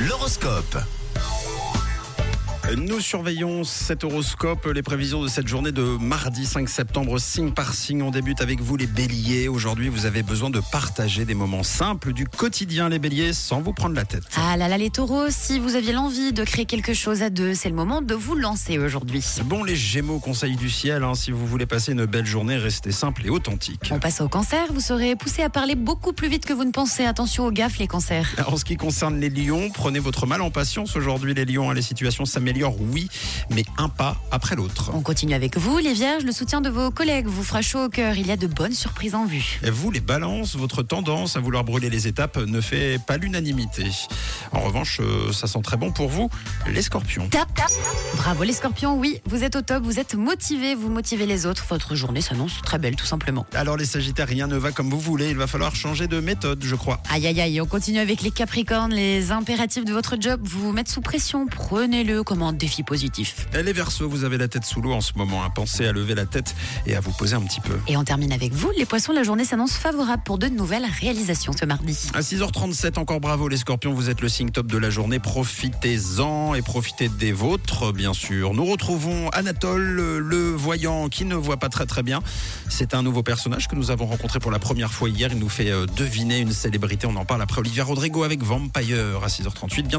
L'horoscope. Nous surveillons cet horoscope, les prévisions de cette journée de mardi 5 septembre, signe par signe. On débute avec vous les béliers. Aujourd'hui, vous avez besoin de partager des moments simples du quotidien, les béliers, sans vous prendre la tête. Ah là là les taureaux, si vous aviez l'envie de créer quelque chose à deux, c'est le moment de vous lancer aujourd'hui. Bon, les gémeaux, conseil du ciel, hein, si vous voulez passer une belle journée, restez simple et authentique. On passe au cancer, vous serez poussé à parler beaucoup plus vite que vous ne pensez. Attention aux gaffes les cancers. En ce qui concerne les lions, prenez votre mal en patience aujourd'hui, les lions. hein, Les situations s'améliorent, oui, mais un pas après l'autre. On continue avec vous les vierges, le soutien de vos collègues vous fera chaud au cœur. Il y a de bonnes surprises en vue. Et vous, les balances, votre tendance à vouloir brûler les étapes ne fait pas l'unanimité. En revanche, euh, ça sent très bon pour vous, les scorpions. Tap, tap. Bravo les scorpions, oui, vous êtes au top, vous êtes motivés, vous motivez les autres. Votre journée s'annonce très belle tout simplement. Alors les sagittaires, rien ne va comme vous voulez, il va falloir changer de méthode, je crois. Aïe aïe aïe, on continue avec les capricornes, les impératifs de votre job vous mettent sous pression, prenez-le comme un défi positif. Et les versos, vous avez la tête sous l'eau en ce moment, hein. pensez à lever la tête et à vous poser un petit peu. Et on termine avec vous, les poissons, la journée s'annonce favorable pour de nouvelles réalisations ce mardi. À 6h37, encore bravo les scorpions, vous êtes le signe top de la journée, profitez-en et profitez des vôtres, bien sûr. Nous retrouvons Anatole, le voyant qui ne voit pas très très bien. C'est un nouveau personnage que nous avons rencontré pour la première fois hier, il nous fait euh, deviner une célébrité, on en parle après Olivia Rodrigo avec Vampire à 6h38, bientôt.